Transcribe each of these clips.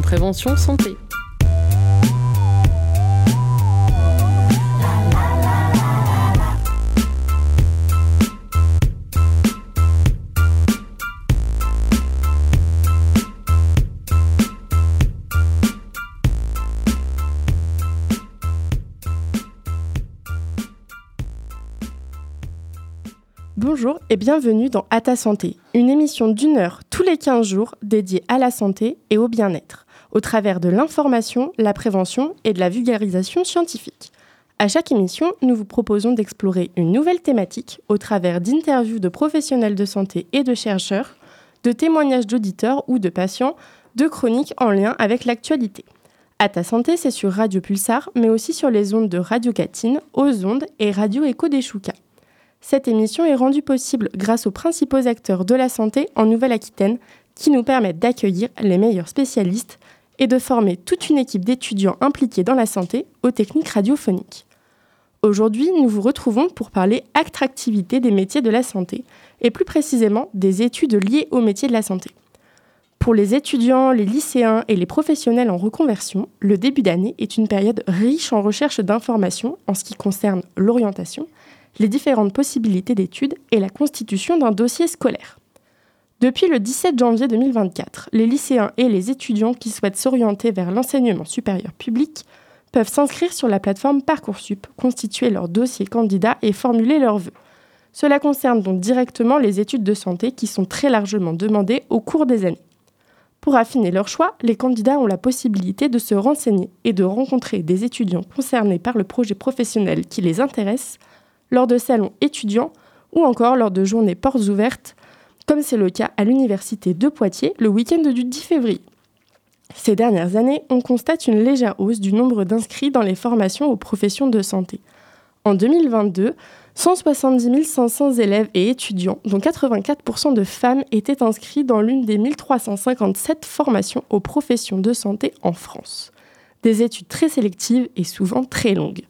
Prévention Santé. Bonjour et bienvenue dans À ta santé, une émission d'une heure tous les 15 jours dédiée à la santé et au bien-être, au travers de l'information, la prévention et de la vulgarisation scientifique. À chaque émission, nous vous proposons d'explorer une nouvelle thématique au travers d'interviews de professionnels de santé et de chercheurs, de témoignages d'auditeurs ou de patients, de chroniques en lien avec l'actualité. À ta santé, c'est sur Radio Pulsar, mais aussi sur les ondes de Radio Catine, aux ondes et Radio Écho des Choucas. Cette émission est rendue possible grâce aux principaux acteurs de la santé en Nouvelle-Aquitaine qui nous permettent d'accueillir les meilleurs spécialistes et de former toute une équipe d'étudiants impliqués dans la santé aux techniques radiophoniques. Aujourd'hui, nous vous retrouvons pour parler attractivité des métiers de la santé et plus précisément des études liées aux métiers de la santé. Pour les étudiants, les lycéens et les professionnels en reconversion, le début d'année est une période riche en recherche d'informations en ce qui concerne l'orientation, les différentes possibilités d'études et la constitution d'un dossier scolaire. Depuis le 17 janvier 2024, les lycéens et les étudiants qui souhaitent s'orienter vers l'enseignement supérieur public peuvent s'inscrire sur la plateforme Parcoursup, constituer leur dossier candidat et formuler leurs vœux. Cela concerne donc directement les études de santé qui sont très largement demandées au cours des années. Pour affiner leur choix, les candidats ont la possibilité de se renseigner et de rencontrer des étudiants concernés par le projet professionnel qui les intéresse lors de salons étudiants ou encore lors de journées portes ouvertes, comme c'est le cas à l'Université de Poitiers le week-end du 10 février. Ces dernières années, on constate une légère hausse du nombre d'inscrits dans les formations aux professions de santé. En 2022, 170 500 élèves et étudiants, dont 84% de femmes, étaient inscrits dans l'une des 1357 formations aux professions de santé en France. Des études très sélectives et souvent très longues.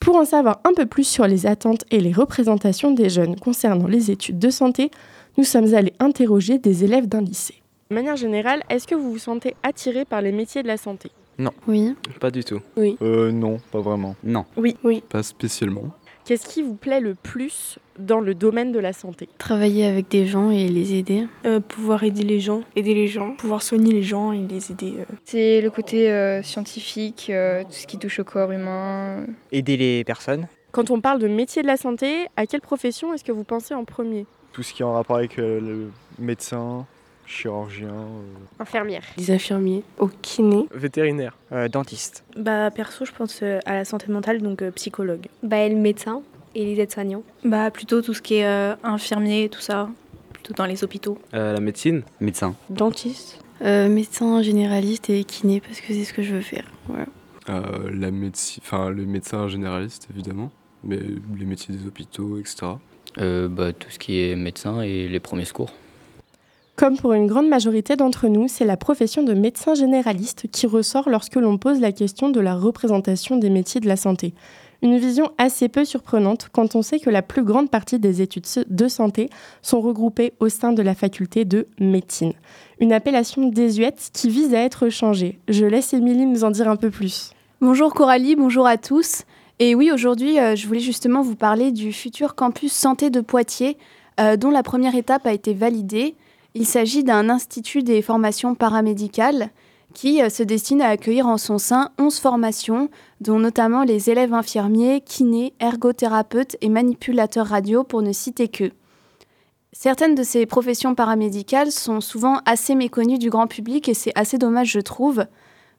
Pour en savoir un peu plus sur les attentes et les représentations des jeunes concernant les études de santé, nous sommes allés interroger des élèves d'un lycée. De manière générale, est-ce que vous vous sentez attiré par les métiers de la santé? Non. Oui. Pas du tout. Oui. Euh, non, pas vraiment. Non. Oui. Oui. Pas spécialement. Qu'est-ce qui vous plaît le plus dans le domaine de la santé? Travailler avec des gens et les aider. Euh, pouvoir aider les gens, aider les gens, pouvoir soigner les gens et les aider. euh. C'est le côté euh, scientifique, euh, tout ce qui touche au corps humain. Aider les personnes. Quand on parle de métier de la santé, à quelle profession est-ce que vous pensez en premier? Tout ce qui est en rapport avec euh, le médecin, chirurgien. euh, Infirmière. Les infirmiers, au kiné. Vétérinaire. Euh, dentiste. Bah perso, je pense euh, à la santé mentale, donc euh, psychologue. Bah, le médecin et les aides-soignants. Bah plutôt tout ce qui est euh, infirmier, tout ça, plutôt dans les hôpitaux. Euh, la médecine. Médecin. Dentiste. Euh, médecin généraliste et kiné parce que c'est ce que je veux faire. Voilà. euh, la médecine, enfin le médecin généraliste évidemment, mais les métiers des hôpitaux, etc. Euh, bah, Tout ce qui est médecin et les premiers secours. Comme pour une grande majorité d'entre nous, c'est la profession de médecin généraliste qui ressort lorsque l'on pose la question de la représentation des métiers de la santé. Une vision assez peu surprenante quand on sait que la plus grande partie des études de santé sont regroupées au sein de la faculté de médecine. Une appellation désuète qui vise à être changée. Je laisse Émilie nous en dire un peu plus. Bonjour Coralie, bonjour à tous. Et oui, aujourd'hui, euh, je voulais justement vous parler du futur campus santé de Poitiers, euh, dont la première étape a été validée. Il s'agit d'un institut des formations paramédicales qui euh, se destine à accueillir en son sein 11 formations, dont notamment les élèves infirmiers, kinés, ergothérapeutes et manipulateurs radio, pour ne citer que. Certaines de ces professions paramédicales sont souvent assez méconnues du grand public et c'est assez dommage, je trouve.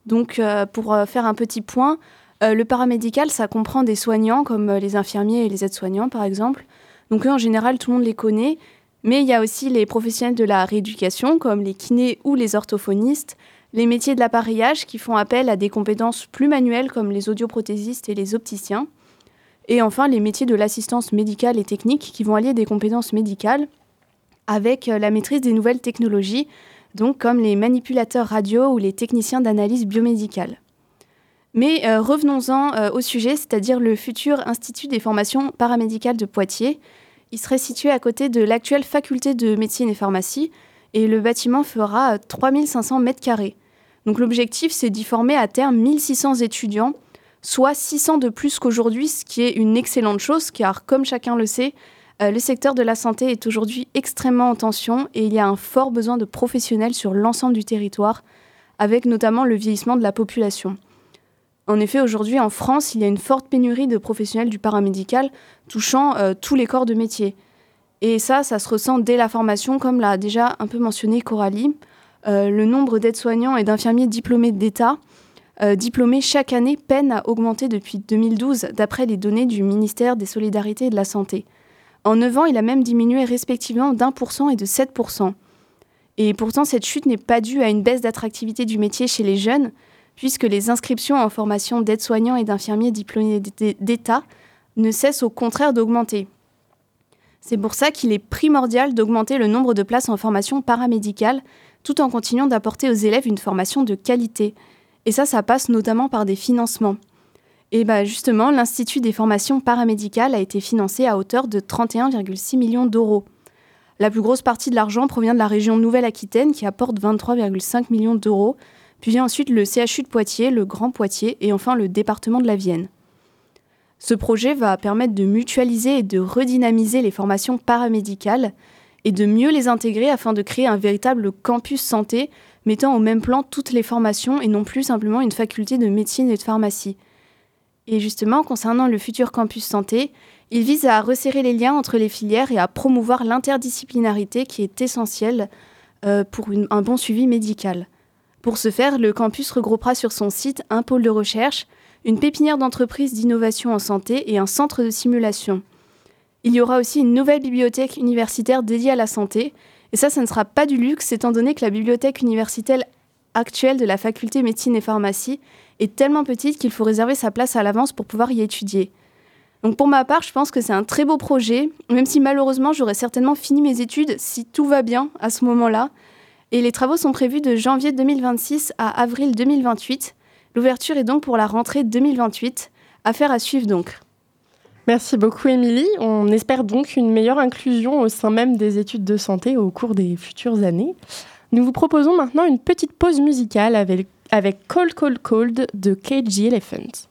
Donc, euh, pour euh, faire un petit point, le paramédical, ça comprend des soignants comme les infirmiers et les aides-soignants, par exemple. Donc, eux, en général, tout le monde les connaît. Mais il y a aussi les professionnels de la rééducation, comme les kinés ou les orthophonistes, les métiers de l'appareillage qui font appel à des compétences plus manuelles, comme les audioprothésistes et les opticiens. Et enfin, les métiers de l'assistance médicale et technique qui vont allier des compétences médicales avec euh, la maîtrise des nouvelles technologies, donc comme les manipulateurs radio ou les techniciens d'analyse biomédicale. Mais euh, revenons-en euh, au sujet, c'est-à-dire le futur Institut des formations paramédicales de Poitiers. Il serait situé à côté de l'actuelle faculté de médecine et pharmacie et le bâtiment fera euh, 3500 mètres carrés. Donc l'objectif, c'est d'y former à terme 1600 étudiants, soit 600 de plus qu'aujourd'hui, ce qui est une excellente chose, car comme chacun le sait, euh, le secteur de la santé est aujourd'hui extrêmement en tension et il y a un fort besoin de professionnels sur l'ensemble du territoire, avec notamment le vieillissement de la population. En effet, aujourd'hui en France, il y a une forte pénurie de professionnels du paramédical touchant euh, tous les corps de métier. Et ça, ça se ressent dès la formation, comme l'a déjà un peu mentionné Coralie. Euh, le nombre d'aides-soignants et d'infirmiers diplômés d'État diplômés chaque année peine à augmenter depuis 2012, d'après les données du ministère des Solidarités et de la Santé. En 9 ans, il a même diminué respectivement d'un pour cent et de 7%. Et pourtant, cette chute n'est pas due à une baisse d'attractivité du métier chez les jeunes, puisque les inscriptions en formation d'aides-soignants et d'infirmiers diplômés d'État ne cessent au contraire d'augmenter. C'est pour ça qu'il est primordial d'augmenter le nombre de places en formation paramédicale, tout en continuant d'apporter aux élèves une formation de qualité. Et ça, ça passe notamment par des financements. Et bah justement, l'Institut des formations paramédicales a été financé à hauteur de 31,6 millions d'euros. La plus grosse partie de l'argent provient de la région Nouvelle-Aquitaine qui apporte 23,5 millions d'euros, puis vient ensuite le CHU de Poitiers, le Grand Poitiers et enfin le département de la Vienne. Ce projet va permettre de mutualiser et de redynamiser les formations paramédicales et de mieux les intégrer afin de créer un véritable campus santé mettant au même plan toutes les formations et non plus simplement une faculté de médecine et de pharmacie. Et justement, concernant le futur campus santé, il vise à resserrer les liens entre les filières et à promouvoir l'interdisciplinarité qui est essentielle euh, pour un bon suivi médical. Pour ce faire, le campus regroupera sur son site un pôle de recherche, une pépinière d'entreprises d'innovation en santé et un centre de simulation. Il y aura aussi une nouvelle bibliothèque universitaire dédiée à la santé, et ça, ça ne sera pas du luxe, étant donné que la bibliothèque universitaire actuelle de la faculté médecine et pharmacie est tellement petite qu'il faut réserver sa place à l'avance pour pouvoir y étudier. Donc pour ma part, je pense que c'est un très beau projet, même si malheureusement j'aurais certainement fini mes études si tout va bien à ce moment-là. Et les travaux sont prévus de janvier 2026 à avril 2028. L'ouverture est donc pour la rentrée 2028. Affaire à suivre donc. Merci beaucoup Émilie. On espère donc une meilleure inclusion au sein même des études de santé au cours des futures années. Nous vous proposons maintenant une petite pause musicale avec avec Cold Cold Cold de KG Elephant.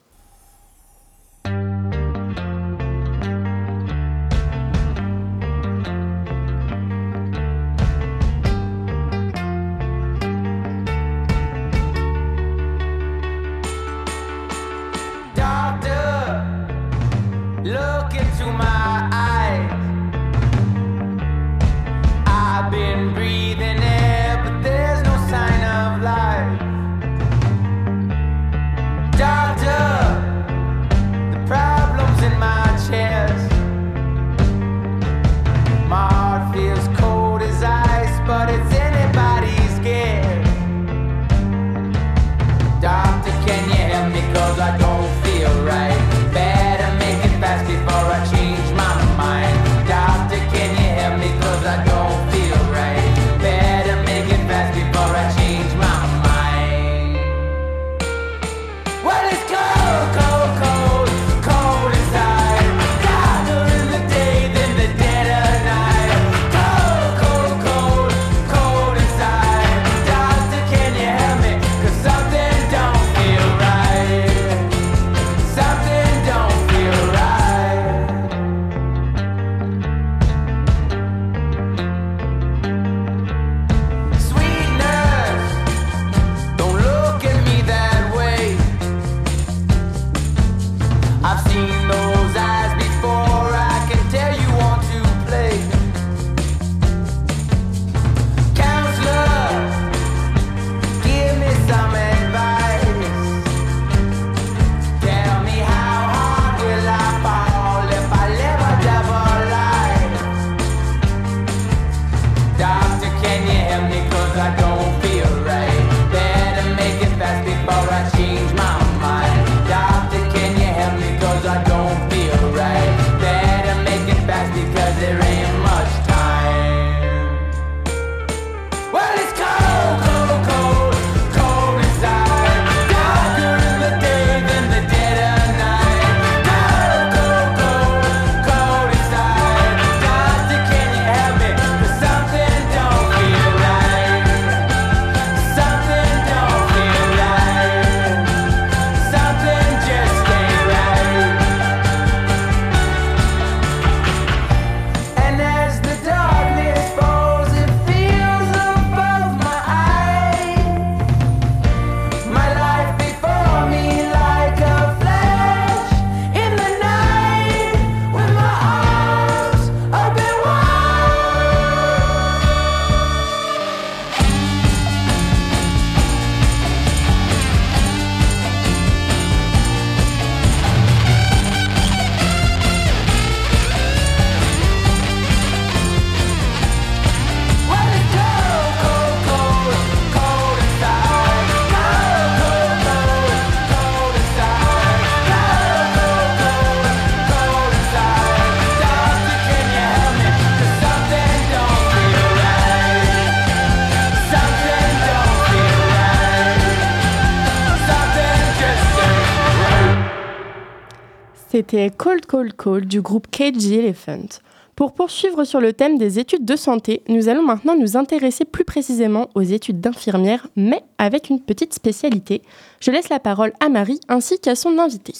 C'était Cold Cold Cold du groupe KG Elephant. Pour poursuivre sur le thème des études de santé, nous allons maintenant nous intéresser plus précisément aux études d'infirmière, mais avec une petite spécialité. Je laisse la parole à Marie ainsi qu'à son invité.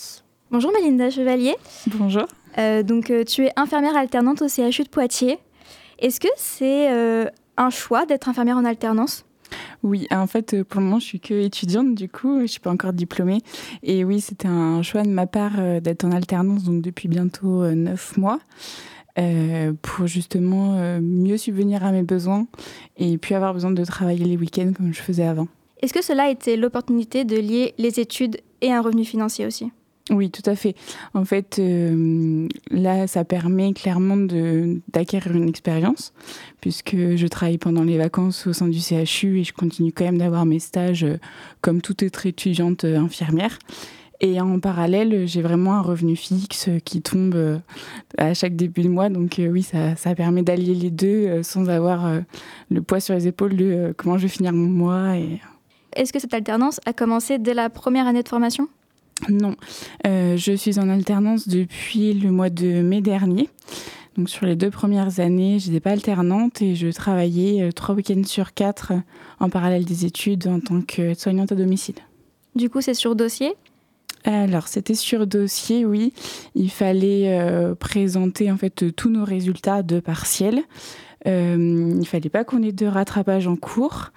Bonjour Melinda Chevalier. Bonjour. Euh, donc euh, tu es infirmière alternante au CHU de Poitiers. Est-ce que c'est euh, un choix d'être infirmière en alternance? Oui, en fait, pour le moment, je suis que étudiante, du coup, je suis pas encore diplômée. Et oui, c'était un choix de ma part d'être en alternance, donc depuis bientôt neuf mois. Euh, pour justement euh, mieux subvenir à mes besoins et puis avoir besoin de travailler les week-ends comme je faisais avant. Est-ce que cela a été l'opportunité de lier les études et un revenu financier aussi? Oui, tout à fait. En fait, euh, là, ça permet clairement d'acquérir une expérience, puisque je travaille pendant les vacances au sein du CHU et je continue quand même d'avoir mes stages comme toute autre étudiante infirmière. Et en parallèle, j'ai vraiment un revenu fixe qui tombe euh, à chaque début de mois. Donc euh, oui, ça, ça permet d'allier les deux euh, sans avoir le poids sur les épaules de comment je vais finir mon mois. Est-ce que cette alternance a commencé dès la première année de formation? Non, je suis en alternance depuis le mois de mai dernier. Donc sur les deux premières années, je n'étais pas alternante et je travaillais trois week-ends sur quatre en parallèle des études en tant que soignante à domicile. Du coup, c'est sur dossier? Alors, c'était sur dossier, oui. Il fallait euh, présenter en fait tous nos résultats de partiel. Euh, il fallait pas qu'on ait de rattrapage en cours.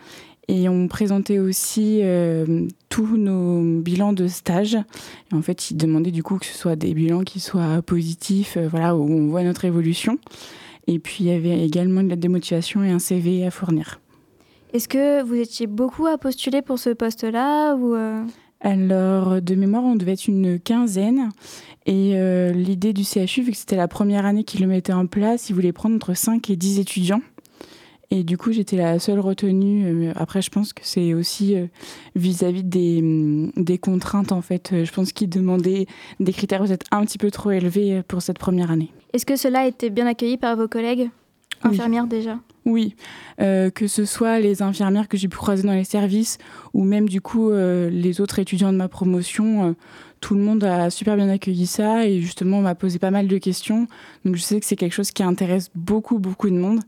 Et on présentait aussi euh, tous nos bilans de stage. Et en fait, il demandait du coup que ce soit des bilans qui soient positifs, euh, voilà, où on voit notre évolution. Et puis, il y avait également une lettre de motivation et un CV à fournir. Est-ce que vous étiez beaucoup à postuler pour ce poste-là ou alors, de mémoire, on devait être une quinzaine. Et euh, l'idée du CHU, vu que c'était la première année qu'ils le mettaient en place, ils voulaient prendre entre 5 et 10 étudiants. Et du coup, j'étais la seule retenue. Euh, après, je pense que c'est aussi euh, vis-à-vis des, mm, des, contraintes, en fait. Je pense qu'ils demandaient des critères peut-être un petit peu trop élevés pour cette première année. Est-ce que cela a été bien accueilli par vos collègues? Infirmières déjà. Oui, euh, que ce soit les infirmières que j'ai pu croiser dans les services ou même du coup euh, les autres étudiants de ma promotion, euh, tout le monde a super bien accueilli ça et justement m'a posé pas mal de questions. Donc je sais que c'est quelque chose qui intéresse beaucoup beaucoup de monde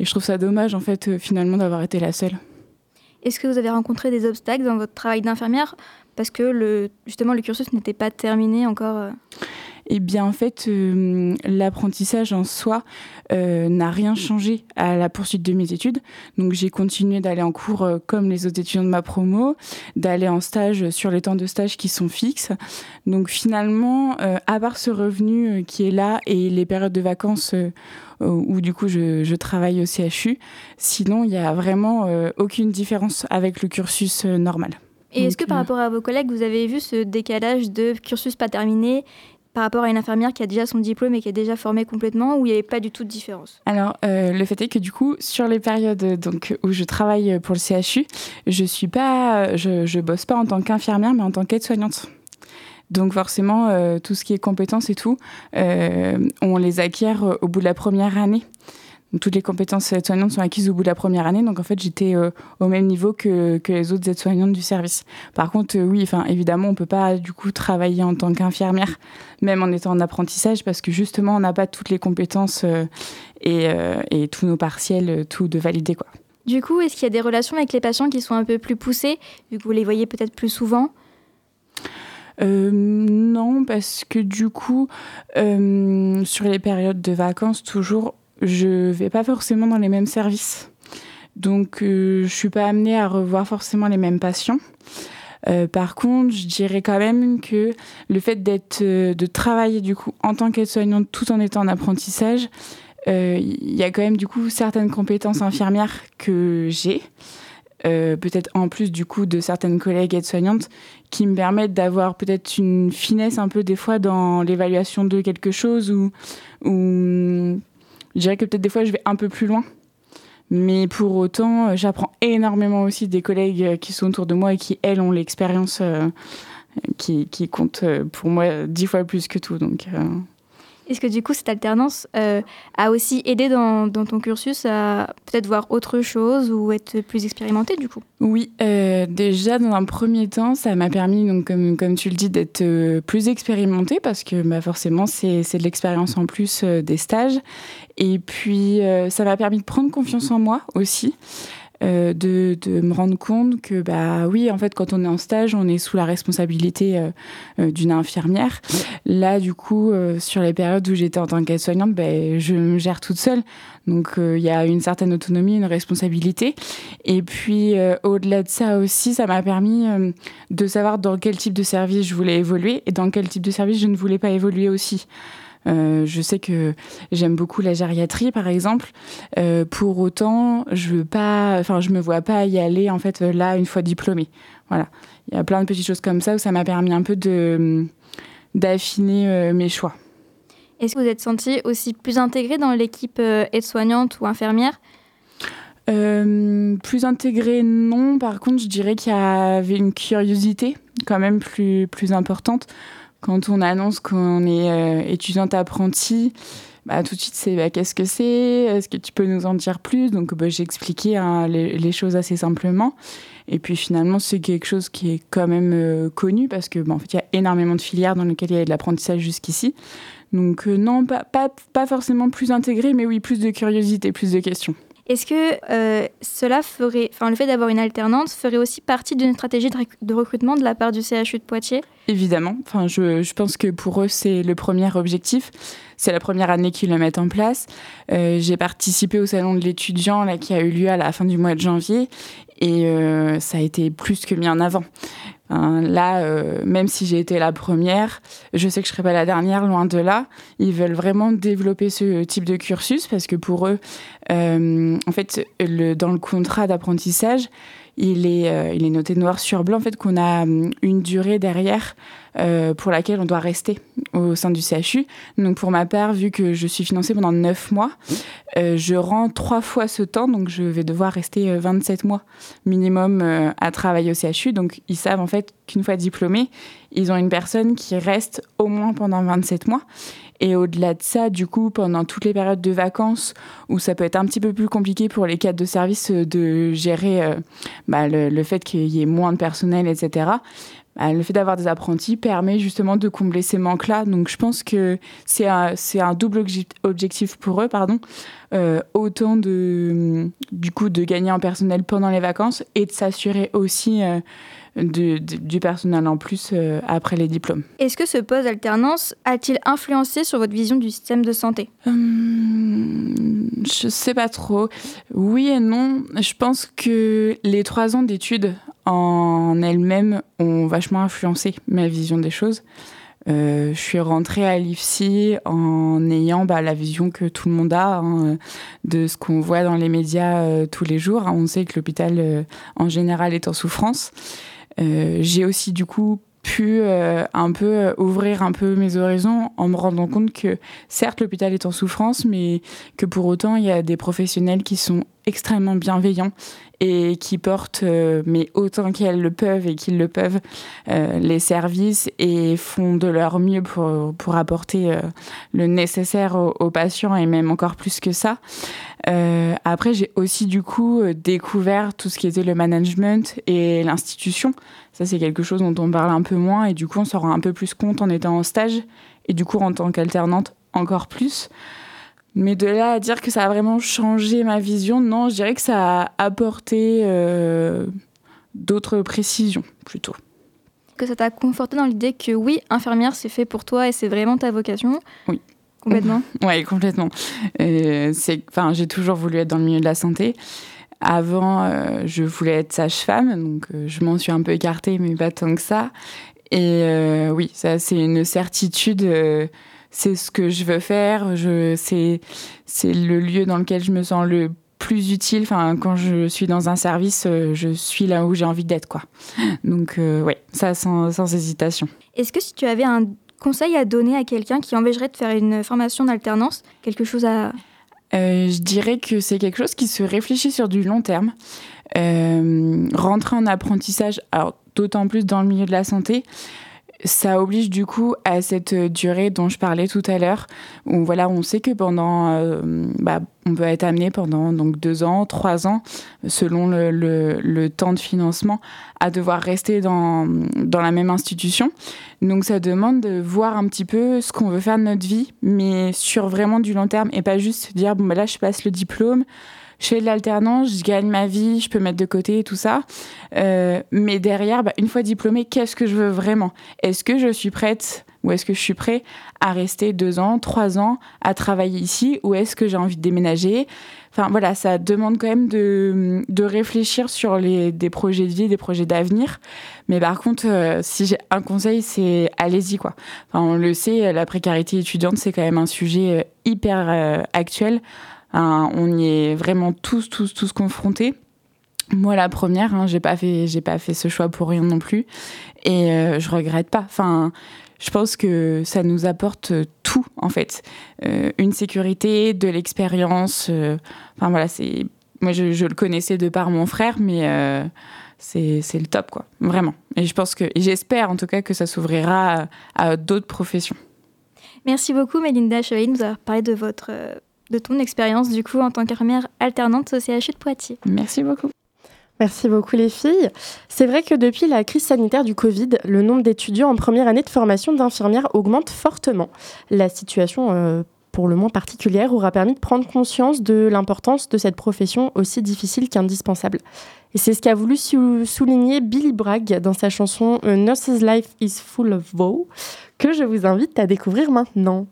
et je trouve ça dommage en fait finalement d'avoir été la seule. Est-ce que vous avez rencontré des obstacles dans votre travail d'infirmière? Parce que le, justement le cursus n'était pas terminé encore eh bien, en fait, euh, l'apprentissage en soi euh, n'a rien changé à la poursuite de mes études. Donc, j'ai continué d'aller en cours euh, comme les autres étudiants de ma promo, d'aller en stage sur les temps de stage qui sont fixes. Donc, finalement, à part ce revenu qui est là et les périodes de vacances où du coup je, travaille au CHU. Sinon, il n'y a vraiment aucune différence avec le cursus normal. Et est-ce que par rapport à vos collègues, vous avez vu ce décalage de cursus pas terminé par rapport à une infirmière qui a déjà son diplôme et qui est déjà formée complètement, où il n'y avait pas du tout de différence Alors, euh, le fait est que du coup, sur les périodes donc, où je travaille pour le CHU, je suis pas, je, bosse pas en tant qu'infirmière, mais en tant qu'aide-soignante. Donc forcément, euh, tout ce qui est compétences et tout, euh, on les acquiert au bout de la première année toutes les compétences aides-soignantes sont acquises au bout de la première année. Donc en fait, j'étais euh, au même niveau que, que les autres aides-soignantes du service. Par contre, euh, oui, enfin évidemment, on peut pas du coup travailler en tant qu'infirmière, même en étant en apprentissage, parce que justement, on n'a pas toutes les compétences euh, et, et, tous nos partiels, tout de valider quoi. Du coup, est-ce qu'il y a des relations avec les patients qui sont un peu plus poussées, vu que vous les voyez peut-être plus souvent? Non, parce que du coup, sur les périodes de vacances, toujours, je vais pas forcément dans les mêmes services. Donc, euh, je suis pas amenée à revoir forcément les mêmes patients. Euh, par contre, je dirais quand même que le fait d'être, euh, de travailler du coup en tant qu'aide-soignante tout en étant en apprentissage, il y a quand même du coup certaines compétences infirmières que j'ai. peut-être en plus du coup de certaines collègues aides-soignantes qui me permettent d'avoir peut-être une finesse un peu des fois dans l'évaluation de quelque chose ou, ou je dirais que peut-être des fois, je vais un peu plus loin. Mais pour autant, euh, j'apprends énormément aussi des collègues euh, qui sont autour de moi et qui, elles, ont l'expérience euh, qui, qui, compte pour moi dix fois plus que tout. Donc, Est-ce que du coup, cette alternance euh, a aussi aidé dans, ton cursus à peut-être voir autre chose ou être plus expérimenté du coup? Oui, euh, déjà dans un premier temps, ça m'a permis, donc, comme, tu le dis, d'être euh, plus expérimenté parce que bah, forcément, c'est de l'expérience en plus des stages. Et puis, ça m'a permis de prendre confiance en moi aussi. Euh, de, de, me rendre compte que bah oui en fait quand on est en stage on est sous la responsabilité euh, euh, d'une infirmière. Là du coup sur les périodes où j'étais en tant qu'aide-soignante bah, je me gère toute seule. Donc il y a une certaine autonomie une responsabilité. Et puis au-delà de ça aussi ça m'a permis de savoir dans quel type de service je voulais évoluer et dans quel type de service je ne voulais pas évoluer aussi euh, je sais que j'aime beaucoup la gériatrie, par exemple. Euh, pour autant, je veux pas, enfin, je me vois pas y aller en fait là une fois diplômée. Voilà, il y a plein de petites choses comme ça où ça m'a permis un peu de d'affiner euh, mes choix. Est-ce que vous êtes senti aussi plus intégré dans l'équipe aide-soignante ou infirmière? Euh, plus intégré, non. Par contre, je dirais qu'il y avait une curiosité quand même plus, plus importante quand on annonce qu'on est euh, étudiante apprentie, bah, tout de suite c'est bah, qu'est-ce que c'est? Est-ce que tu peux nous en dire plus? Donc bah, j'ai expliqué hein, les, choses assez simplement. Et puis finalement c'est quelque chose qui est quand même euh, connu parce que en fait y a énormément de filières dans lesquelles il y a de l'apprentissage jusqu'ici. Donc euh, non, pas forcément plus intégré, mais oui plus de curiosité, plus de questions. Est-ce que euh, cela ferait, enfin le fait d'avoir une alternance ferait aussi partie d'une stratégie de, rec de, recrutement de la part du CHU de Poitiers? Évidemment. Enfin, je, je, pense que pour eux c'est le premier objectif. C'est la première année qu'ils le mettent en place. Euh, J'ai participé au salon de l'étudiant qui a eu lieu à la fin du mois de janvier et euh, ça a été plus que mis en avant. Là, euh, même si j'ai été la première, je sais que je serai pas la dernière, loin de là. Ils veulent vraiment développer ce type de cursus parce que pour eux, euh, en fait, dans le contrat d'apprentissage, il est, euh, il est noté noir sur blanc en fait qu'on a une durée derrière euh, pour laquelle on doit rester au sein du CHU. Donc pour ma part, vu que je suis financée pendant 9 mois, euh, je rends trois fois ce temps, donc je vais devoir rester 27 mois minimum euh, à travailler au CHU. Donc ils savent en fait qu'une fois diplômés, ils ont une personne qui reste au moins pendant 27 mois. Et au-delà de ça, du coup, pendant toutes les périodes de vacances, où ça peut être un petit peu plus compliqué pour les cadres de service de gérer euh, bah, le, fait qu'il y ait moins de personnel, etc., bah, le fait d'avoir des apprentis permet justement de combler ces manques-là. Donc je pense que c'est un, double objectif pour eux, pardon. Euh, autant de, du coup de gagner en personnel pendant les vacances et de s'assurer aussi euh, de, de, du personnel en plus euh, après les diplômes. Est-ce que ce poste d'alternance a-t-il influencé sur votre vision du système de santé? Hum, Je sais pas trop. Oui et non. Je pense que les trois ans d'études en elles-mêmes ont vachement influencé ma vision des choses. Euh, je suis rentrée à l'IFSI en ayant bah, la vision que tout le monde a hein, de ce qu'on voit dans les médias euh, tous les jours. On sait que l'hôpital euh, en général est en souffrance. Euh, J'ai aussi du coup pu euh, un peu ouvrir un peu mes horizons en me rendant compte que certes l'hôpital est en souffrance mais que pour autant il y a des professionnels qui sont extrêmement bienveillants et qui portent, euh, mais autant qu'elles le peuvent et qu'ils le peuvent, euh, les services et font de leur mieux pour, pour apporter euh, le nécessaire aux, patients et même encore plus que ça. Après, j'ai aussi du coup découvert tout ce qui était le management et l'institution. Ça, c'est quelque chose dont on parle un peu moins et du coup, on s'en rend un peu plus compte en étant en stage et du coup, en tant qu'alternante, encore plus. Mais de là à dire que ça a vraiment changé ma vision, non, je dirais que ça a apporté euh, d'autres précisions plutôt. Que ça t'a conforté dans l'idée que oui, infirmière, c'est fait pour toi et c'est vraiment ta vocation? Oui. Complètement Oui, complètement. Euh, J'ai toujours voulu être dans le milieu de la santé. Avant, euh, je voulais être sage-femme, donc euh, je m'en suis un peu écartée, mais pas tant que ça. Et oui, ça, c'est une certitude c'est ce que je veux faire, je, c'est, c'est le lieu dans lequel je me sens le plus utile. Enfin, quand je suis dans un service, je suis là où j'ai envie d'être, quoi. Donc, euh, ouais, ça sans, sans hésitation. Est-ce que si tu avais un conseil à donner à quelqu'un qui envisagerait de faire une formation d'alternance, quelque chose à... Euh, je dirais que c'est quelque chose qui se réfléchit sur du long terme. Euh, rentrer en apprentissage, alors d'autant plus dans le milieu de la santé, ça oblige du coup à cette durée dont je parlais tout à l'heure, où voilà, on sait que pendant, euh, bah, on peut être amené pendant donc deux ans, trois ans, selon le, temps de financement, à devoir rester dans, dans la même institution. Donc ça demande de voir un petit peu ce qu'on veut faire de notre vie, mais sur vraiment du long terme, et pas juste dire bon bah là je passe le diplôme je l'alternance, je gagne ma vie, je peux mettre de côté tout ça. Euh, mais derrière, bah, une fois diplômée, qu'est-ce que je veux vraiment? Est-ce que je suis prête ou est-ce que je suis prêt à rester deux ans, trois ans à travailler ici ou est-ce que j'ai envie de déménager? Enfin voilà, ça demande quand même de, de réfléchir sur les, des projets de vie, des projets d'avenir. Mais par contre, euh, si j'ai un conseil, c'est allez-y quoi. Enfin, on le sait, la précarité étudiante, c'est quand même un sujet euh, hyper actuel. Hein, on y est vraiment tous, tous, tous confrontés. Moi, la première, hein, j'ai pas fait, j'ai pas fait ce choix pour rien non plus, et euh, je regrette pas. Enfin, je pense que ça nous apporte tout en fait, euh, une sécurité, de l'expérience. Euh, voilà, c'est moi je, le connaissais de par mon frère, mais c'est le top quoi, vraiment. Et je pense que, j'espère en tout cas que ça s'ouvrira à, à d'autres professions. Merci beaucoup, Mélinda Chevalier, de nous avoir parlé de votre de ton expérience du coup en tant qu'infirmière alternante au CHU de Poitiers. Merci beaucoup. Merci beaucoup les filles. C'est vrai que depuis la crise sanitaire du Covid, le nombre d'étudiants en première année de formation d'infirmières augmente fortement. La situation euh, pour le moins particulière aura permis de prendre conscience de l'importance de cette profession aussi difficile qu'indispensable. Et c'est ce qu'a voulu souligner Billy Bragg dans sa chanson A Nurse's Life is Full of Woe, que je vous invite à découvrir maintenant.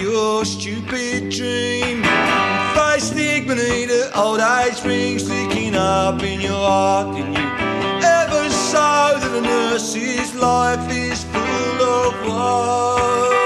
your stupid dream. Face the ignominy old age brings sticking up in your heart, and you ever so that a nurse's life is full of woe.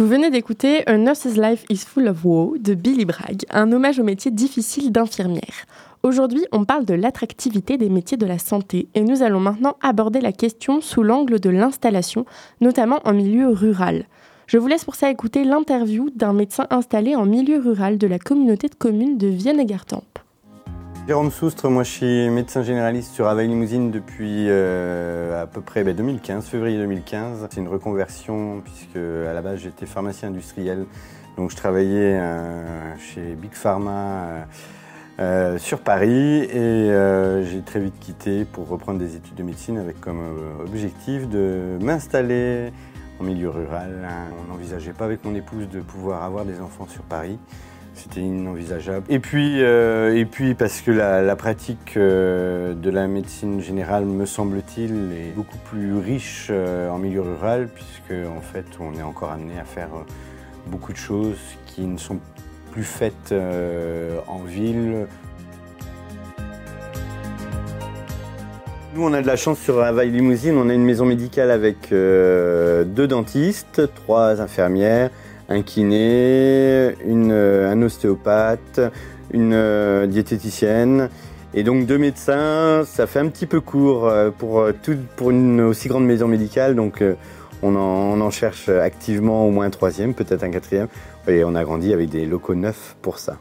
Vous venez d'écouter A Nurse's Life is Full of Woe de Billy Bragg, un hommage au métier difficile d'infirmière. Aujourd'hui, on parle de l'attractivité des métiers de la santé et nous allons maintenant aborder la question sous l'angle de l'installation, notamment en milieu rural. Je vous laisse pour ça écouter l'interview d'un médecin installé en milieu rural de la communauté de communes de Vienne-Gartempe. Jérôme Soustre, moi je suis médecin généraliste sur Avail Limousine depuis euh, à peu près 2015, ben, février 2015. C'est une reconversion puisque à la base j'étais pharmacien industriel, donc je travaillais euh, chez Big Pharma euh, sur Paris et j'ai très vite quitté pour reprendre des études de médecine avec comme objectif de m'installer en milieu rural. On n'envisageait pas avec mon épouse de pouvoir avoir des enfants sur Paris. C'était inenvisageable. Et puis, euh, et puis parce que la, pratique euh, de la médecine générale, me semble-t-il, est beaucoup plus riche euh, en milieu rural, puisque en fait, on est encore amené à faire beaucoup de choses qui ne sont plus faites en ville. Nous, on a de la chance sur Havaï Limousine. On a une maison médicale avec deux dentistes, trois infirmières, un kiné, une, euh, un ostéopathe, une euh, diététicienne. Et donc deux médecins, ça fait un petit peu court euh, pour, tout, pour une aussi grande maison médicale. Donc on en, on en cherche activement au moins un troisième, peut-être un quatrième. Et on a grandi avec des locaux neufs pour ça.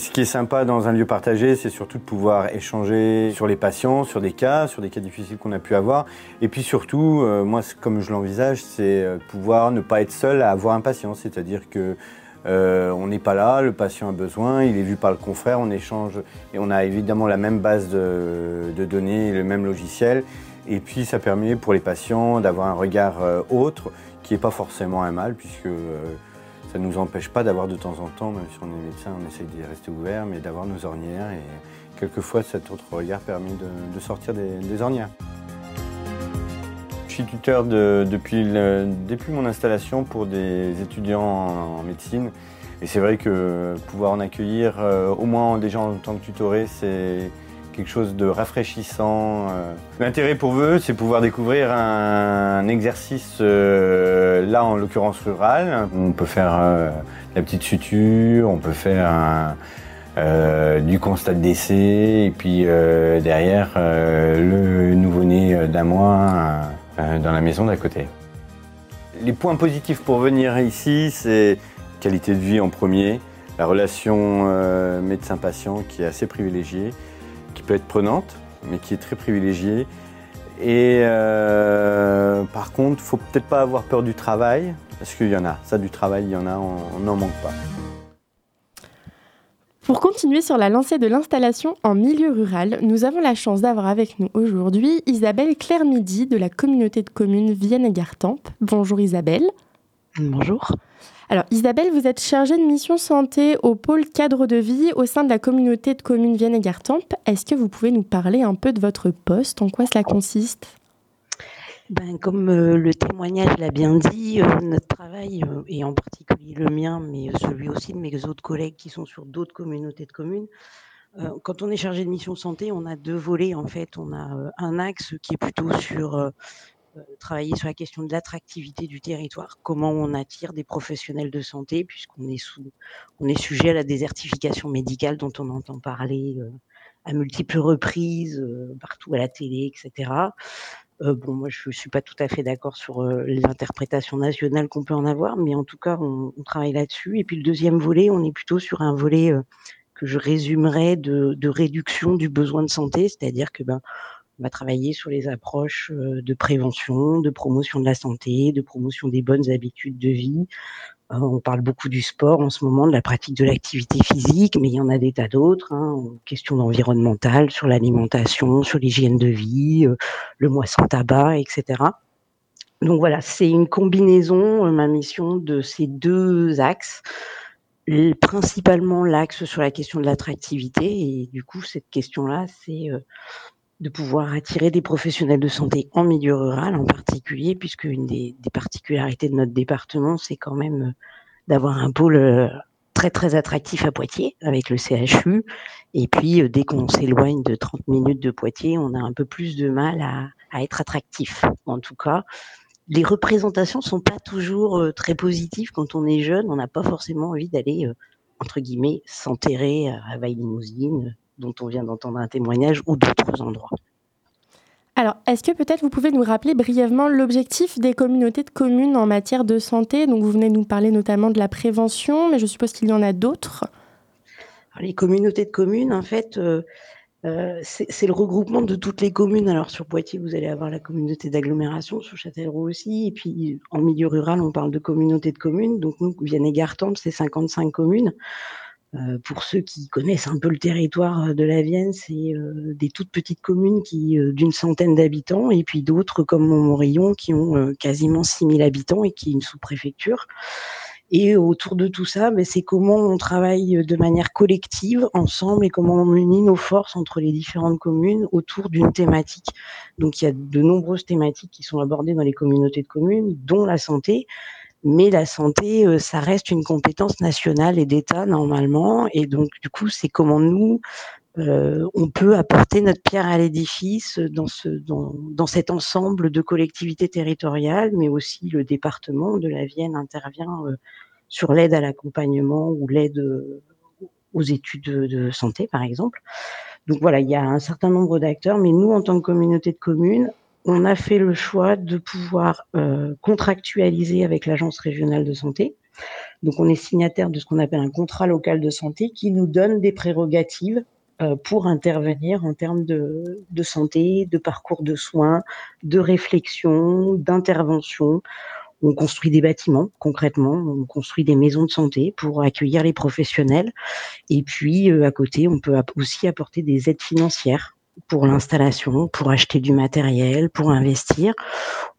Ce qui est sympa dans un lieu partagé, c'est surtout de pouvoir échanger sur les patients, sur des cas, sur des cas difficiles qu'on a pu avoir. Et puis surtout, euh, moi, comme je l'envisage, c'est euh, pouvoir ne pas être seul à avoir un patient. C'est-à-dire que euh, on n'est pas là, le patient a besoin, il est vu par le confrère, on échange et on a évidemment la même base de, de données, le même logiciel. Et puis ça permet pour les patients d'avoir un regard autre, qui n'est pas forcément un mal, puisque ça ne nous empêche pas d'avoir de temps en temps, même si on est médecin, on essaye d'y rester ouvert, mais d'avoir nos ornières. Et quelquefois, cet autre regard permet de, sortir des, ornières. Je suis tuteur depuis, depuis, mon installation pour des étudiants en, médecine. Et c'est vrai que pouvoir en accueillir euh, au moins des gens en tant que tutoré, c'est quelque chose de rafraîchissant. Euh. L'intérêt pour eux, c'est pouvoir découvrir un exercice, euh, là en l'occurrence rural. On peut faire euh, la petite suture, on peut faire du constat de décès, et puis derrière le nouveau-né d'un mois dans la maison d'à côté. Les points positifs pour venir ici, c'est qualité de vie en premier, la relation médecin-patient qui est assez privilégiée peut être prenante, mais qui est très privilégiée. Et euh, par contre, il faut peut-être pas avoir peur du travail, parce qu'il y en a. Ça, du travail, il y en a, on n'en manque pas. Pour continuer sur la lancée de l'installation en milieu rural, nous avons la chance d'avoir avec nous aujourd'hui Isabelle Claire-Midi de la communauté de communes Vienne et Gartempe. Bonjour Isabelle. Bonjour. Alors Isabelle, vous êtes chargée de mission santé au pôle cadre de vie au sein de la communauté de communes Vienne et. Est-ce que vous pouvez nous parler un peu de votre poste? En quoi cela consiste? Ben, comme euh, le témoignage l'a bien dit, euh, notre travail, euh, et en particulier le mien, mais celui aussi de mes autres collègues qui sont sur d'autres communautés de communes, quand on est chargé de mission santé, on a deux volets en fait. On a un axe qui est plutôt sur travailler sur la question de l'attractivité du territoire, comment on attire des professionnels de santé, puisqu'on est, est sujet à la désertification médicale dont on entend parler euh, à multiples reprises, euh, partout à la télé, etc. bon, moi, je ne suis pas tout à fait d'accord sur l'interprétation nationale qu'on peut en avoir, mais en tout cas, on, on travaille là-dessus. Et puis le deuxième volet, on est plutôt sur un volet que je résumerais de, de réduction du besoin de santé, c'est-à-dire que ben, on va travailler sur les approches euh, de prévention, de promotion de la santé, de promotion des bonnes habitudes de vie. Euh, on parle beaucoup du sport en ce moment, de la pratique de l'activité physique, mais il y en a des tas d'autres. Hein, questions environnementales, sur l'alimentation, sur l'hygiène de vie, euh, le mois sans tabac, etc. Donc voilà, c'est une combinaison, ma mission, de ces deux axes principalement l'axe sur la question de l'attractivité. Et du coup, cette question-là, c'est de pouvoir attirer des professionnels de santé en milieu rural en particulier, puisque une des, particularités de notre département, c'est quand même euh, d'avoir un pôle euh, très très attractif à Poitiers avec le CHU. Et puis, euh, dès qu'on s'éloigne de 30 minutes de Poitiers, on a un peu plus de mal à, à être attractif. En tout cas, les représentations sont pas toujours très positives quand on est jeune. On n'a pas forcément envie d'aller, entre guillemets, s'enterrer à Vaille-Limousine dont on vient d'entendre un témoignage ou d'autres endroits. Alors, est-ce que peut-être vous pouvez nous rappeler brièvement l'objectif des communautés de communes en matière de santé? Donc, vous venez de nous parler notamment de la prévention, mais je suppose qu'il y en a d'autres. les communautés de communes, en fait, euh, euh, c'est le regroupement de toutes les communes. Alors sur Poitiers, vous allez avoir la communauté d'agglomération, sur Châtellerault aussi. Et puis en milieu rural, on parle de communauté de communes. Donc nous, Vienne-et-Gartempe, c'est 55 communes. Euh, pour ceux qui connaissent un peu le territoire de la Vienne, c'est euh, des toutes petites communes qui d'une centaine d'habitants, et puis d'autres comme Montmorillon qui ont quasiment 6000 habitants et qui est une sous-préfecture. Et autour de tout ça, ben, c'est comment on travaille de manière collective ensemble et comment on unit nos forces entre les différentes communes autour d'une thématique. Donc il y a de nombreuses thématiques qui sont abordées dans les communautés de communes, dont la santé. Mais la santé, euh, ça reste une compétence nationale et d'État normalement. Et donc du coup, c'est comment nous, euh, on peut apporter notre pierre à l'édifice dans, ce, dans, dans, cet ensemble de collectivités territoriales, mais aussi le département de la Vienne intervient euh, sur l'aide à l'accompagnement ou l'aide euh, aux études de, santé, par exemple. Donc voilà, il y a un certain nombre d'acteurs, mais nous, en tant que communauté de communes, on a fait le choix de pouvoir contractualiser avec l'Agence régionale de santé. Donc on est signataire de ce qu'on appelle un contrat local de santé qui nous donne des prérogatives euh, pour intervenir en termes de, de, santé, de parcours de soins, de réflexion, d'intervention. On construit des bâtiments concrètement, on construit des maisons de santé pour accueillir les professionnels. Et puis euh, à côté, on peut aussi apporter des aides financières pour l'installation, pour acheter du matériel, pour investir.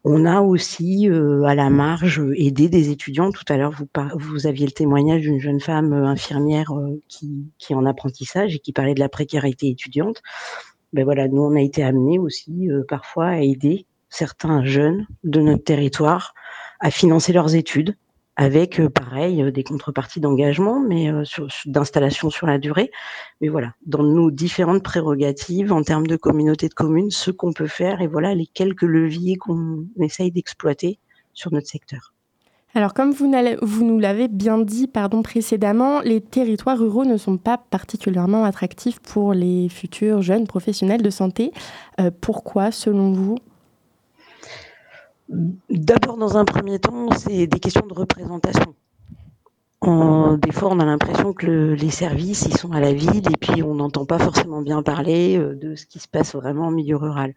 On a aussi euh, à la marge aidé des étudiants. Tout à l'heure, vous, vous aviez le témoignage d'une jeune femme euh, infirmière euh, qui, qui est en apprentissage et qui parlait de la précarité étudiante. Ben voilà, nous on a été amenés aussi parfois à aider certains jeunes de notre territoire à financer leurs études avec euh, pareil euh, des contreparties d'engagement, mais euh, d'installation sur la durée. Mais voilà, dans nos différentes prérogatives en termes de communauté de communes, ce qu'on peut faire et voilà les quelques leviers qu'on essaye d'exploiter sur notre secteur. Alors, comme vous, vous nous l'avez bien dit précédemment, les territoires ruraux ne sont pas particulièrement attractifs pour les futurs jeunes professionnels de santé. pourquoi, selon vous? D'abord, dans un premier temps, c'est des questions de représentation. des fois, on a l'impression que les services, ils sont à la ville et puis on n'entend pas forcément bien parler euh, de ce qui se passe vraiment en milieu rural.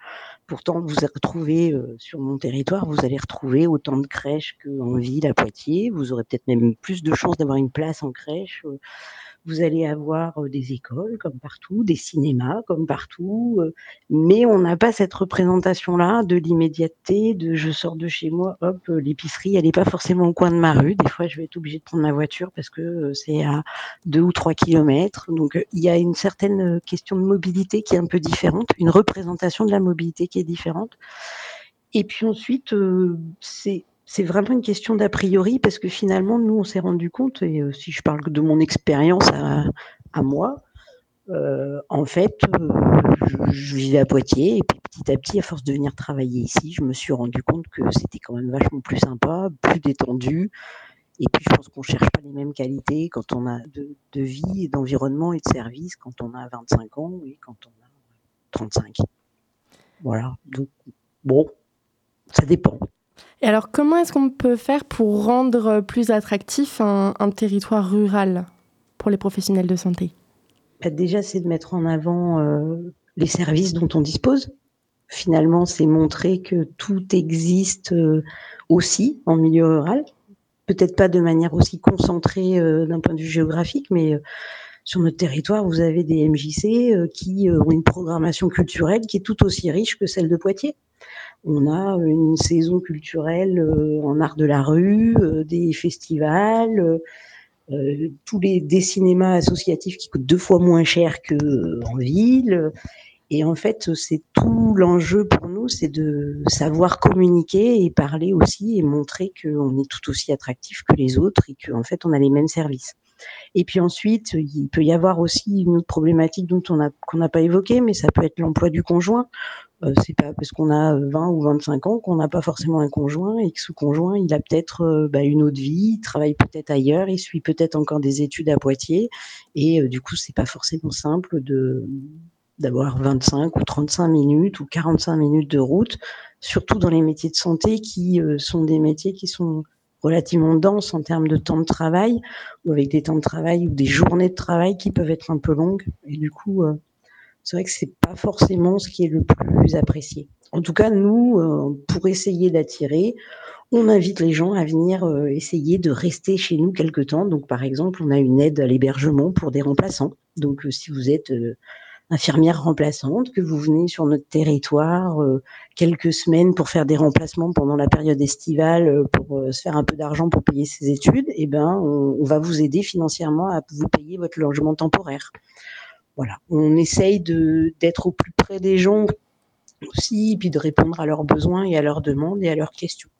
Pourtant, vous retrouvez euh, sur mon territoire, vous allez retrouver autant de crèches qu'en ville à Poitiers. Vous aurez peut-être même plus de chances d'avoir une place en crèche. Vous allez avoir des écoles comme partout, des cinémas comme partout, mais on n'a pas cette représentation-là de l'immédiateté, de je sors de chez moi, hop, l'épicerie, elle n'est pas forcément au coin de ma rue. Des fois, je vais être obligée de prendre ma voiture parce que c'est à deux ou trois kilomètres. Donc, il y a une certaine question de mobilité qui est un peu différente, une représentation de la mobilité qui est différente. Et puis ensuite, c'est c'est vraiment une question d'a priori parce que finalement, nous, on s'est rendu compte, et euh, si je parle de mon expérience à, moi, euh, en fait, euh, je, vivais à Poitiers et puis petit à petit, à force de venir travailler ici, je me suis rendu compte que c'était quand même vachement plus sympa, plus détendu. Et puis, je pense qu'on cherche pas les mêmes qualités quand on a de, de vie, d'environnement et de service quand on a 25 ans et quand on a 35. Voilà. Donc, bon, ça dépend. Et alors, comment est-ce qu'on peut faire pour rendre plus attractif un, territoire rural pour les professionnels de santé? Bah, Déjà, c'est de mettre en avant euh, les services dont on dispose. Finalement, c'est montrer que tout existe euh, aussi en milieu rural. Peut-être pas de manière aussi concentrée euh, d'un point de vue géographique, mais sur notre territoire, vous avez des MJC qui ont une programmation culturelle qui est tout aussi riche que celle de Poitiers. On a une saison culturelle euh, en art de la rue, euh, des festivals, euh, tous les des cinémas associatifs qui coûtent deux fois moins cher qu'en ville. Et en fait, c'est tout l'enjeu pour nous, c'est de savoir communiquer et parler aussi et montrer qu'on est tout aussi attractif que les autres et qu'en fait, on a les mêmes services. Et puis ensuite, il peut y avoir aussi une autre problématique dont on a qu'on n'a pas évoqué, mais ça peut être l'emploi du conjoint. Euh, c'est pas parce qu'on a 20 ou 25 ans qu'on n'a pas forcément un conjoint et que ce conjoint, il a peut-être euh, bah, une autre vie, il travaille peut-être ailleurs, il suit peut-être encore des études à Poitiers et euh, du coup, c'est pas forcément simple de d'avoir 25 ou 35 minutes ou 45 minutes de route, surtout dans les métiers de santé qui sont des métiers qui sont relativement dense en termes de temps de travail, ou avec des temps de travail ou des journées de travail qui peuvent être un peu longues. Et du coup, euh, c'est vrai que c'est pas forcément ce qui est le plus apprécié. En tout cas, nous, euh, pour essayer d'attirer, on invite les gens à venir euh, essayer de rester chez nous quelque temps. Donc, par exemple, on a une aide à l'hébergement pour des remplaçants. Donc, si vous êtes infirmière remplaçante, que vous venez sur notre territoire euh, quelques semaines pour faire des remplacements pendant la période estivale euh, pour euh, se faire un peu d'argent pour payer ses études, eh ben, on, va vous aider financièrement à vous payer votre logement temporaire. Voilà, on essaye de d'être au plus près des gens aussi, et puis de répondre à leurs besoins et à leurs demandes et à leurs questions.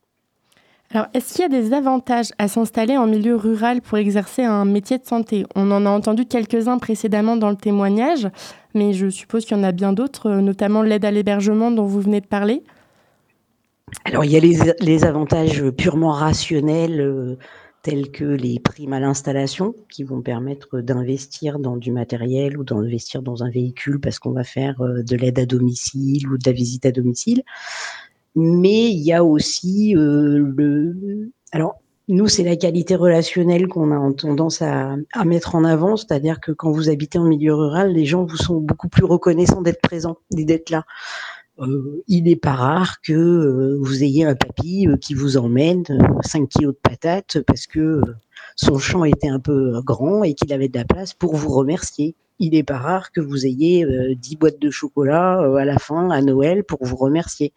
Alors, est-ce qu'il y a des avantages à s'installer en milieu rural pour exercer un métier de santé? On en a entendu quelques-uns précédemment dans le témoignage, mais je suppose qu'il y en a bien d'autres, notamment l'aide à l'hébergement dont vous venez de parler? Alors, il y a les, les avantages purement rationnels, euh, tels que les primes à l'installation, qui vont permettre d'investir dans du matériel ou d'investir dans un véhicule parce qu'on va faire euh, de l'aide à domicile ou de la visite à domicile mais il y a aussi euh, le. Alors, nous, c'est la qualité relationnelle qu'on a tendance à, à, mettre en avant, c'est-à-dire que quand vous habitez en milieu rural, les gens vous sont beaucoup plus reconnaissants d'être présents et d'être là. Euh, il n'est pas rare que euh, vous ayez un papy euh, qui vous emmène 5 euh, kilos de patates parce que son champ était un peu grand et qu'il avait de la place pour vous remercier. Il n'est pas rare que vous ayez 10 boîtes de chocolat à la fin, à Noël, pour vous remercier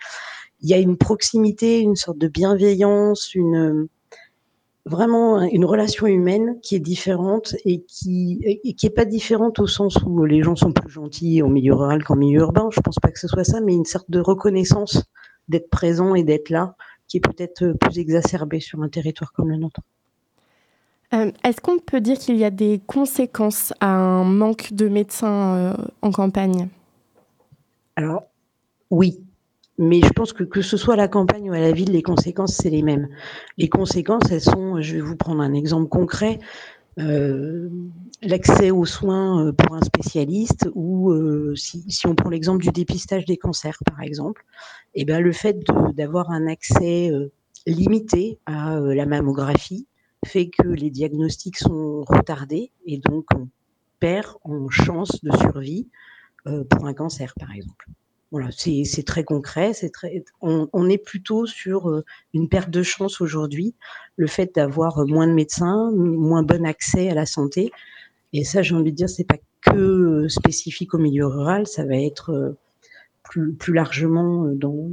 il y a une proximité, une sorte de bienveillance, une vraiment une relation humaine qui est différente et qui et qui est pas différente au sens où les gens sont plus gentils en milieu rural qu'en milieu urbain. Je pense pas que ce soit ça, mais une sorte de reconnaissance d'être présent et d'être là qui est peut-être plus exacerbée sur un territoire comme le nôtre. Euh, Est-ce qu'on peut dire qu'il y a des conséquences à un manque de médecins euh, en campagne? Alors, oui, mais je pense que que ce soit à la campagne ou à la ville, les conséquences, c'est les mêmes. Les conséquences, elles sont, je vais vous prendre un exemple concret, euh, l'accès aux soins euh, pour un spécialiste ou euh, si, on prend l'exemple du dépistage des cancers, par exemple, et eh ben, le fait d'avoir un accès limité à la mammographie fait que les diagnostics sont retardés et donc on perd en chance de survie pour un cancer, par exemple. Voilà, c'est très concret. C'est très. On, est plutôt sur euh, une perte de chance aujourd'hui, le fait d'avoir moins de médecins, moins bon accès à la santé. Et ça, j'ai envie de dire, c'est pas que euh, spécifique au milieu rural, ça va être euh, plus, plus largement dans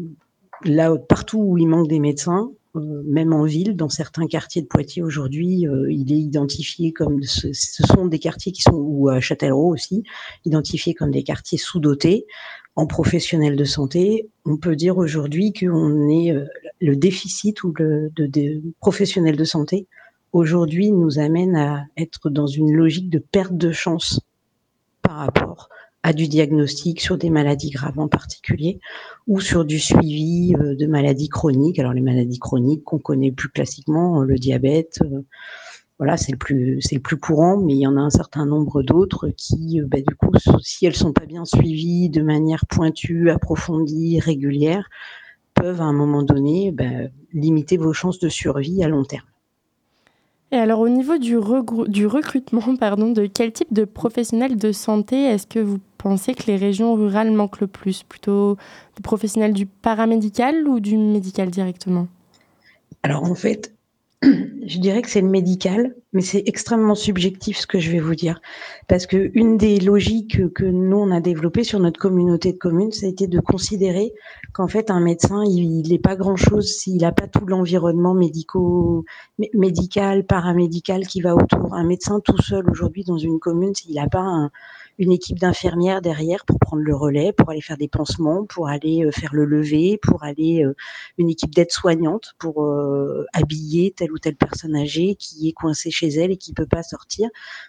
là partout où il manque des médecins, même en ville, dans certains quartiers de Poitiers aujourd'hui, il est identifié comme ce, sont des quartiers qui sont ou à Châtellerault aussi, identifiés comme des quartiers sous-dotés en professionnel de santé, on peut dire aujourd'hui qu'on est euh, le déficit ou le de, de professionnels de santé aujourd'hui nous amène à être dans une logique de perte de chance par rapport à du diagnostic sur des maladies graves en particulier ou sur du suivi euh, de maladies chroniques. Alors les maladies chroniques qu'on connaît plus classiquement, le diabète, euh, voilà, c'est le plus c'est le plus courant, mais il y en a un certain nombre d'autres qui, bah, du coup, si elles sont pas bien suivies de manière pointue, approfondie, régulière, peuvent à un moment donné bah, limiter vos chances de survie à long terme. Et alors, au niveau du, du recrutement, pardon, de quel type de professionnels de santé est-ce que vous pensez que les régions rurales manquent le plus? Plutôt des professionnels du paramédical ou du médical directement? Alors, en fait, je dirais que c'est le médical, mais c'est extrêmement subjectif ce que je vais vous dire. Parce que une des logiques que nous, on a développées sur notre communauté de communes, ça a été de considérer qu'en fait, un médecin, il n'est pas grand-chose s'il n'a pas tout l'environnement médico, médical, paramédical qui va autour. Un médecin tout seul aujourd'hui dans une commune, s'il n'a pas un, une équipe d'infirmières derrière pour prendre le relais, pour aller faire des pansements, pour aller euh, faire le lever, pour aller euh, une équipe d'aide-soignante pour euh, habiller telle ou telle personne âgée qui est coincée chez elle et qui peut pas sortir.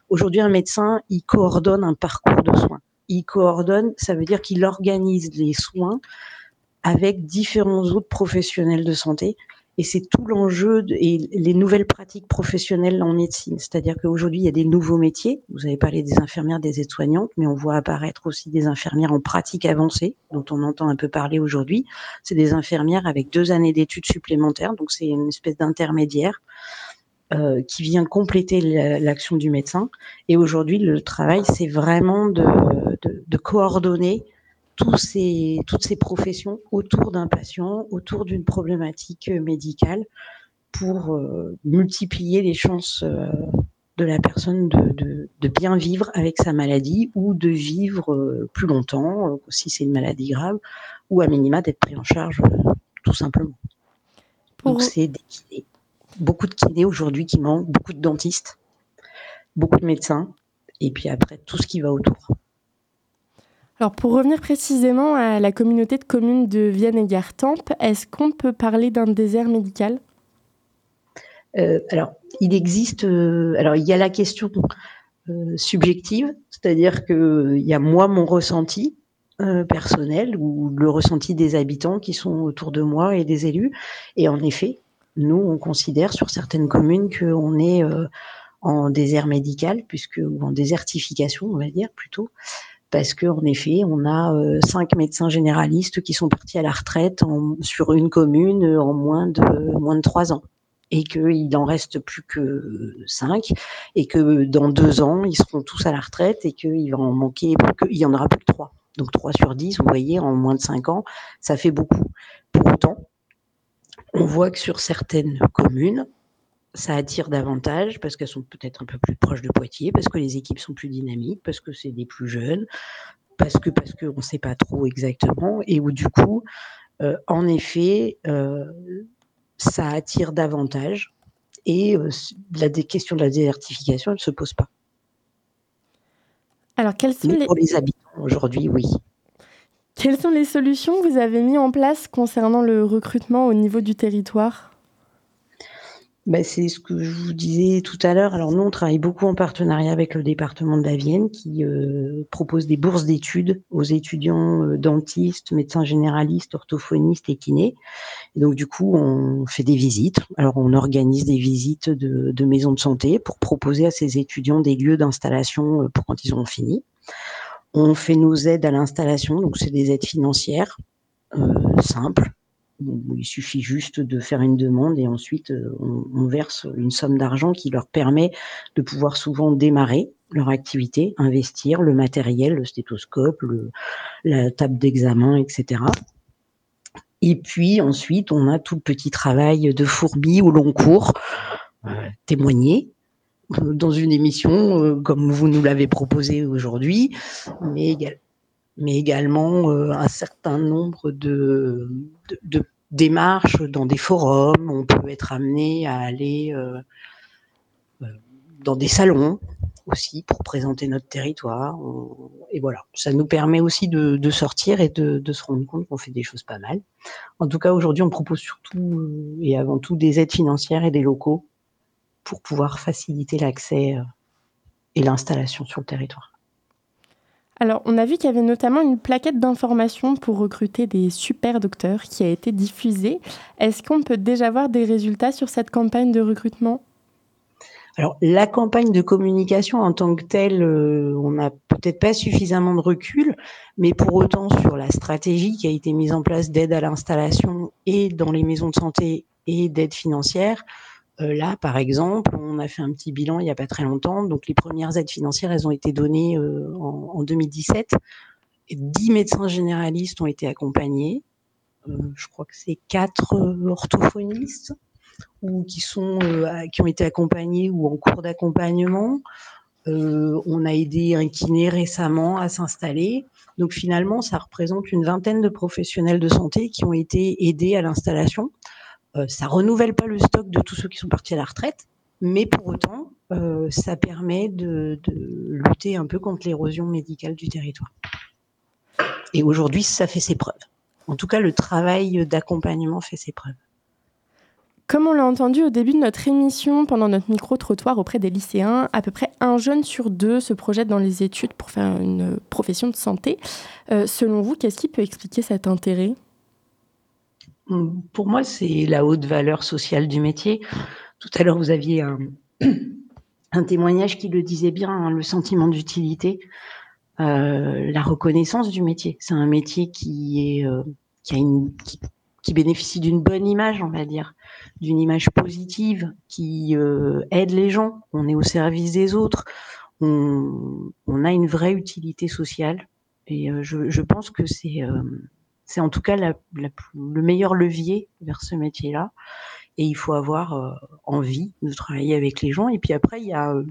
Aujourd'hui, un médecin, il coordonne un parcours de soins. Il coordonne, ça veut dire qu'il organise les soins avec différents autres professionnels de santé Et c'est tout l'enjeu et les nouvelles pratiques professionnelles en médecine. C'est-à-dire qu'aujourd'hui, il y a des nouveaux métiers. Vous avez parlé des infirmières, des aides-soignantes, mais on voit apparaître aussi des infirmières en pratique avancée, dont on entend un peu parler aujourd'hui. C'est des infirmières avec deux années d'études supplémentaires, donc c'est une espèce d'intermédiaire. Euh, qui vient compléter l'action du médecin. Et aujourd'hui, le travail, c'est vraiment de, de, de coordonner tous ces, toutes ces professions autour d'un patient, autour d'une problématique médicale, pour euh, multiplier les chances euh, de la personne de, de, de, bien vivre avec sa maladie ou de vivre euh, plus longtemps, si c'est une maladie grave, ou à minima d'être pris en charge tout simplement. Donc c'est des kinés. Beaucoup de kinés aujourd'hui qui manquent, beaucoup de dentistes, beaucoup de médecins, et puis après tout ce qui va autour. Alors pour revenir précisément à la communauté de communes de Vienne et Gartempe, est-ce qu'on peut parler d'un désert médical? Euh, Alors il existe, euh, alors il y a la question euh, subjective, c'est-à-dire que il y a moi mon ressenti personnel ou le ressenti des habitants qui sont autour de moi et des élus, et en effet nous on considère sur certaines communes qu'on est en désert médical puisque ou en désertification on va dire plutôt parce qu'en effet, on a euh, cinq médecins généralistes qui sont partis à la retraite en, sur une commune euh, en moins de moins trois ans et qu'il en reste plus que cinq et que dans deux ans ils seront tous à la retraite et qu'il va en manquer il y en aura plus que trois. Donc trois sur dix, vous voyez, en moins de cinq ans, ça fait beaucoup. Pour autant, on voit que sur certaines communes, ça attire davantage parce qu'elles sont peut-être un peu plus proches de Poitiers, parce que les équipes sont plus dynamiques, parce que c'est des plus jeunes, parce que parce qu'on ne sait pas trop exactement, et où du coup, euh, en effet, euh, ça attire davantage, et euh, la question de la désertification, elle ne se pose pas. Alors, quelles sont les... pour les habitants aujourd'hui, oui. Quelles sont les solutions que vous avez mises en place concernant le recrutement au niveau du territoire? Ben, c'est ce que je vous disais tout à l'heure. Alors nous, on travaille beaucoup en partenariat avec le département de la Vienne qui euh, propose des bourses d'études aux étudiants euh, dentistes, médecins généralistes, orthophonistes et kinés. Et donc du coup, on fait des visites. Alors on organise des visites de, de maisons de santé pour proposer à ces étudiants des lieux d'installation euh, pour quand ils ont fini. On fait nos aides à l'installation, donc c'est des aides financières euh, il suffit juste de faire une demande et ensuite on, on verse une somme d'argent qui leur permet de pouvoir souvent démarrer leur activité, investir le matériel, le stéthoscope, le, la table d'examen, etc. Et puis ensuite, on a tout le petit travail de fourmi au long cours, euh, témoigner dans une émission euh, comme vous nous l'avez proposé aujourd'hui, mais également mais également euh, un certain nombre de, de, de, démarches dans des forums. On peut être amené à aller euh, euh, dans des salons aussi pour présenter notre territoire. Et voilà, ça nous permet aussi de, de sortir et de, de, se rendre compte qu'on fait des choses pas mal. En tout cas, aujourd'hui, on propose surtout et avant tout des aides financières et des locaux pour pouvoir faciliter l'accès et l'installation sur le territoire. Alors, on a vu qu'il y avait notamment une plaquette d'information pour recruter des super docteurs qui a été diffusée. Est-ce qu'on peut déjà voir des résultats sur cette campagne de recrutement? Alors, la campagne de communication en tant que telle, euh, on n'a peut-être pas suffisamment de recul, mais pour autant, sur la stratégie qui a été mise en place d'aide à l'installation et dans les maisons de santé et d'aide financière, là, par exemple, on a fait un petit bilan il n'y a pas très longtemps. Donc, les premières aides financières, elles ont été données euh, en, en, 2017. Et 10 médecins généralistes ont été accompagnés. Euh, je crois que c'est quatre orthophonistes ou qui sont qui ont été accompagnés ou en cours d'accompagnement. on a aidé un kiné récemment à s'installer. Donc finalement, ça représente une vingtaine de professionnels de santé qui ont été aidés à l'installation. Euh, ça renouvelle pas le stock de tous ceux qui sont partis à la retraite, mais pour autant, euh, ça permet de, lutter un peu contre l'érosion médicale du territoire. Et aujourd'hui, ça fait ses preuves. En tout cas, le travail d'accompagnement fait ses preuves. Comme on l'a entendu au début de notre émission, pendant notre micro-trottoir auprès des lycéens, à peu près un jeune sur deux se projette dans les études pour faire une profession de santé. Euh, selon vous, qu'est-ce qui peut expliquer cet intérêt? Pour moi, c'est la haute valeur sociale du métier. Tout à l'heure, vous aviez un, témoignage qui le disait bien, hein, le sentiment d'utilité, euh, la reconnaissance du métier. C'est un métier qui, est, euh, qui, bénéficie d'une bonne image, on va dire, d'une image positive, qui euh, aide les gens. On est au service des autres. On, a une vraie utilité sociale. Et je, pense que c'est c'est en tout cas le meilleur levier vers ce métier-là. Et il faut avoir euh, envie de travailler avec les gens. Et puis après, il y a euh,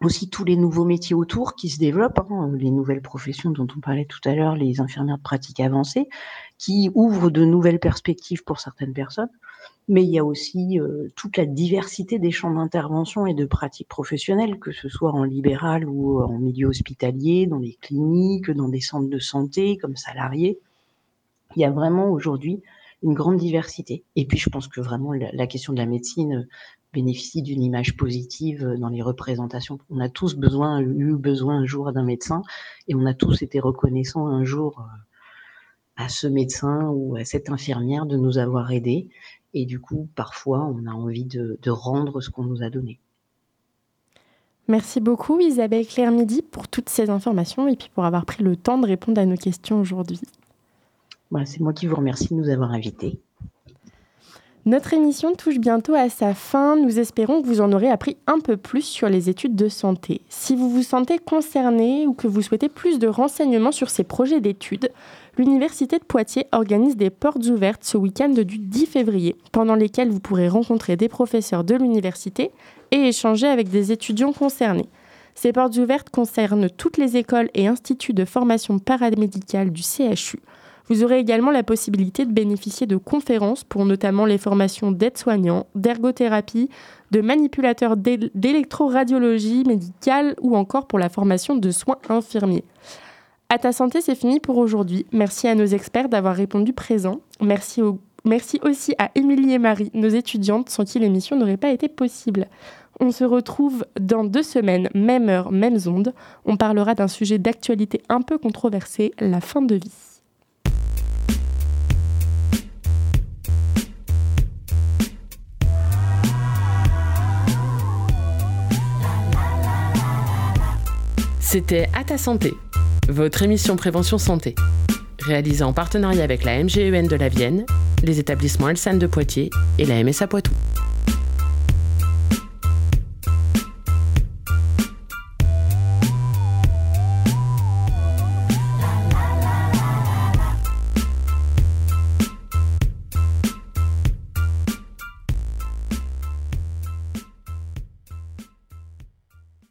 aussi tous les nouveaux métiers autour qui se développent, hein, les nouvelles professions dont on parlait tout à l'heure, les infirmières de pratique avancée, qui ouvrent de nouvelles perspectives pour certaines personnes. Mais il y a aussi euh, toute la diversité des champs d'intervention et de pratiques professionnelles, que ce soit en libéral ou en milieu hospitalier, dans les cliniques, dans des centres de santé, comme salariés. Il y a vraiment aujourd'hui une grande diversité. Et puis je pense que vraiment la, question de la médecine bénéficie d'une image positive dans les représentations. On a tous besoin, eu besoin un jour d'un médecin et on a tous été reconnaissants un jour à ce médecin ou à cette infirmière de nous avoir aidés. Et du coup, parfois, on a envie de, de rendre ce qu'on nous a donné. Merci beaucoup Isabelle Claire Midi pour toutes ces informations et puis pour avoir pris le temps de répondre à nos questions aujourd'hui. Bah, C'est moi qui vous remercie de nous avoir invités. Notre émission touche bientôt à sa fin. Nous espérons que vous en aurez appris un peu plus sur les études de santé. Si vous vous sentez concerné ou que vous souhaitez plus de renseignements sur ces projets d'études, l'Université de Poitiers organise des portes ouvertes ce week-end du 10 février, pendant lesquelles vous pourrez rencontrer des professeurs de l'université et échanger avec des étudiants concernés. Ces portes ouvertes concernent toutes les écoles et instituts de formation paramédicale du CHU. Vous aurez également la possibilité de bénéficier de conférences pour notamment les formations d'aides-soignants, d'ergothérapie, de manipulateurs d'électroradiologie médicale ou encore pour la formation de soins infirmiers. À ta santé, c'est fini pour aujourd'hui. Merci à nos experts d'avoir répondu présent. Merci, au... Merci aussi à Émilie et Marie, nos étudiantes, sans qui l'émission n'aurait pas été possible. On se retrouve dans deux semaines, même heure, mêmes ondes. On parlera d'un sujet d'actualité un peu controversé, la fin de vie. C'était À ta santé, votre émission Prévention Santé, réalisée en partenariat avec la MGEN de la Vienne, les établissements Elsan de Poitiers et la MSA Poitou.